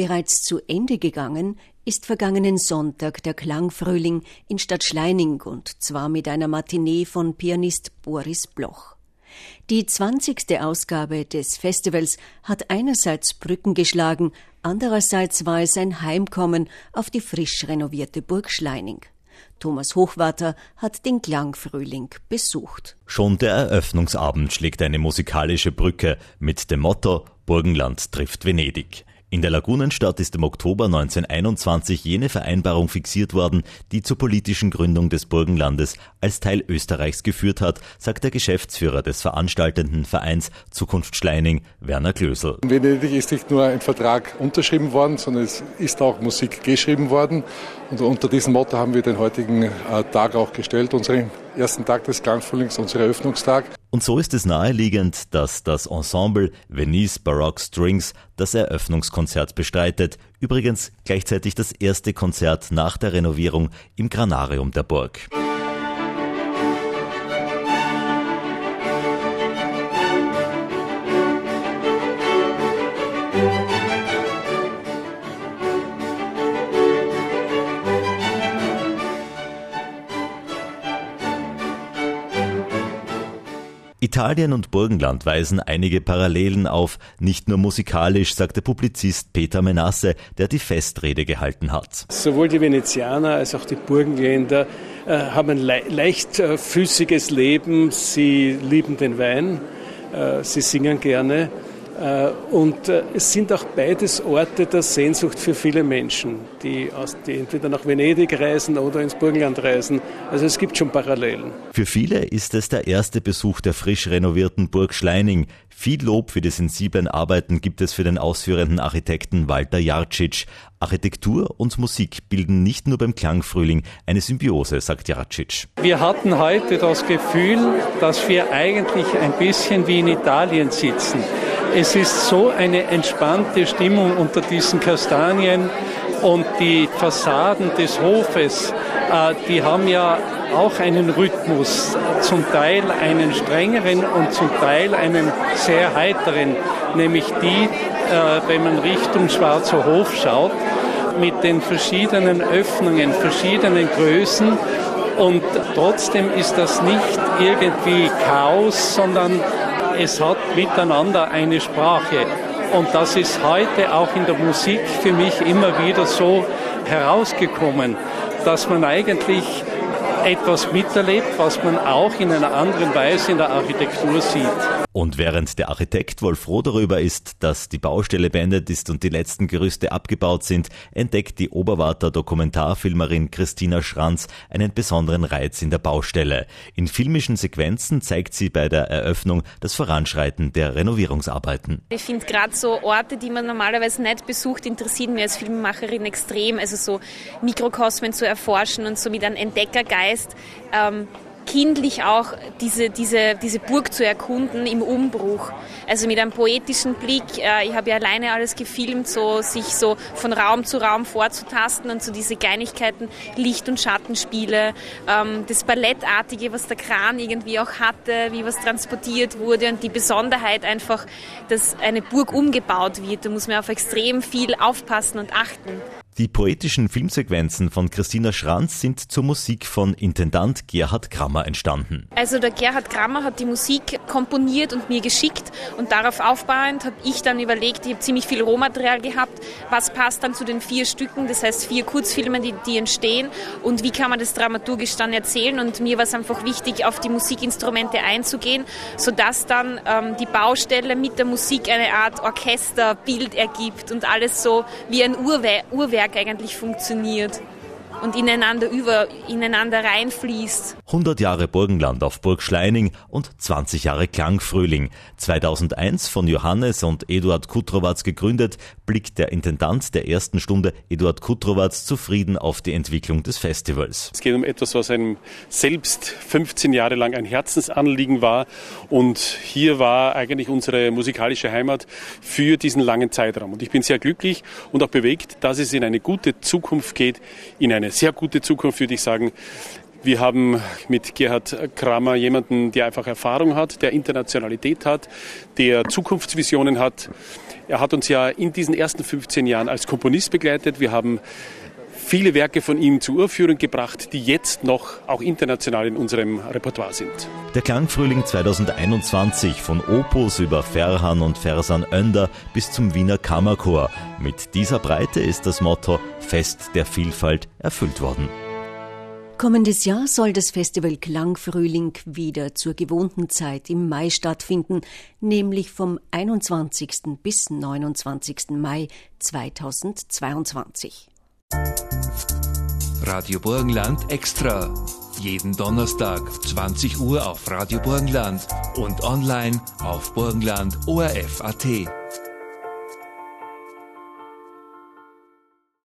Bereits zu Ende gegangen ist vergangenen Sonntag der Klangfrühling in Stadt Schleining und zwar mit einer Matinee von Pianist Boris Bloch. Die zwanzigste Ausgabe des Festivals hat einerseits Brücken geschlagen, andererseits war es ein Heimkommen auf die frisch renovierte Burg Schleining. Thomas Hochwater hat den Klangfrühling besucht. Schon der Eröffnungsabend schlägt eine musikalische Brücke mit dem Motto Burgenland trifft Venedig. In der Lagunenstadt ist im Oktober 1921 jene Vereinbarung fixiert worden, die zur politischen Gründung des Burgenlandes als Teil Österreichs geführt hat, sagt der Geschäftsführer des veranstaltenden Vereins Zukunft Schleining, Werner Klösel. In Venedig ist nicht nur ein Vertrag unterschrieben worden, sondern es ist auch Musik geschrieben worden. Und unter diesem Motto haben wir den heutigen äh, Tag auch gestellt, unseren ersten Tag des Klangfrühlings, unseren Eröffnungstag. Und so ist es naheliegend, dass das Ensemble Venice Baroque Strings das Eröffnungskonzert bestreitet, übrigens gleichzeitig das erste Konzert nach der Renovierung im Granarium der Burg. Italien und Burgenland weisen einige Parallelen auf, nicht nur musikalisch, sagt der Publizist Peter Menasse, der die Festrede gehalten hat. Sowohl die Venezianer als auch die Burgenländer äh, haben ein le leichtfüßiges Leben, sie lieben den Wein, äh, sie singen gerne. äh, und äh, es sind auch beides Orte der Sehnsucht für viele Menschen, die, aus, die entweder nach Venedig reisen oder ins Burgenland reisen. Also es gibt schon Parallelen. Für viele ist es der erste Besuch der frisch renovierten Burg Schleining. Viel Lob für die sensiblen Arbeiten gibt es für den ausführenden Architekten Walter Jarcic. Architektur und Musik bilden nicht nur beim Klangfrühling eine Symbiose, sagt Jarcic. Wir hatten heute das Gefühl, dass wir eigentlich ein bisschen wie in Italien sitzen. Es ist so eine entspannte Stimmung unter diesen Kastanien und die Fassaden des Hofes, äh, die haben ja auch einen Rhythmus, zum Teil einen strengeren und zum Teil einen sehr heiteren, nämlich die, äh, wenn man Richtung Schwarzer Hof schaut, mit den verschiedenen Öffnungen, verschiedenen Größen. Und trotzdem ist das nicht irgendwie Chaos, sondern es hat miteinander eine Sprache. Und das ist heute auch in der Musik für mich immer wieder so herausgekommen, dass man eigentlich etwas miterlebt, was man auch in einer anderen Weise in der Architektur sieht. Und während der Architekt wohl froh darüber ist, dass die Baustelle beendet ist und die letzten Gerüste abgebaut sind, entdeckt die Oberwarter Dokumentarfilmerin Christina Schranz einen besonderen Reiz in der Baustelle. In filmischen Sequenzen zeigt sie bei der Eröffnung das Voranschreiten der Renovierungsarbeiten. Ich finde gerade so Orte, die man normalerweise nicht besucht, interessieren mich als Filmemacherin extrem. Also so Mikrokosmen zu erforschen und so mit einem Entdeckergeist. Ähm, kindlich auch diese, diese, diese Burg zu erkunden im Umbruch. Also mit einem poetischen Blick. Äh, ich habe ja alleine alles gefilmt, so sich so von Raum zu Raum vorzutasten und so diese Kleinigkeiten, Licht- und Schattenspiele, ähm, das Ballettartige, was der Kran irgendwie auch hatte, wie was transportiert wurde und die Besonderheit einfach, dass eine Burg umgebaut wird. Da muss man auf extrem viel aufpassen und achten. Die poetischen Filmsequenzen von Christina Schranz sind zur Musik von Intendant Gerhard Krammer entstanden. Also der Gerhard Krammer hat die Musik komponiert und mir geschickt und darauf aufbauend habe ich dann überlegt, ich habe ziemlich viel Rohmaterial gehabt, was passt dann zu den vier Stücken, das heißt vier Kurzfilme, die, die entstehen und wie kann man das dramaturgisch dann erzählen und mir war es einfach wichtig, auf die Musikinstrumente einzugehen, sodass dann ähm, die Baustelle mit der Musik eine Art Orchesterbild ergibt und alles so wie ein Uhrwerk Netzwerk eigentlich funktioniert und ineinander über, ineinander reinfließt. 100 Jahre Burgenland auf Burg Schleining und 20 Jahre Klangfrühling. 2001 von Johannes und Eduard Kutrowatz gegründet, blickt der Intendant der ersten Stunde, Eduard Kutrowatz, zufrieden auf die Entwicklung des Festivals. Es geht um etwas, was einem selbst 15 Jahre lang ein Herzensanliegen war und hier war eigentlich unsere musikalische Heimat für diesen langen Zeitraum. Und ich bin sehr glücklich und auch bewegt, dass es in eine gute Zukunft geht, in eine sehr gute Zukunft, würde ich sagen. Wir haben mit Gerhard Kramer jemanden, der einfach Erfahrung hat, der Internationalität hat, der Zukunftsvisionen hat. Er hat uns ja in diesen ersten 15 Jahren als Komponist begleitet. Wir haben viele Werke von ihm zur Urführung gebracht, die jetzt noch auch international in unserem Repertoire sind. Der Klangfrühling 2021 von Opus über Ferhan und Fersan Önder bis zum Wiener Kammerchor. Mit dieser Breite ist das Motto Fest der Vielfalt erfüllt worden. Kommendes Jahr soll das Festival Klangfrühling wieder zur gewohnten Zeit im Mai stattfinden, nämlich vom 21. bis 29. Mai 2022. Radio Burgenland extra. Jeden Donnerstag 20 Uhr auf Radio Burgenland und online auf Burgenland ORF.at.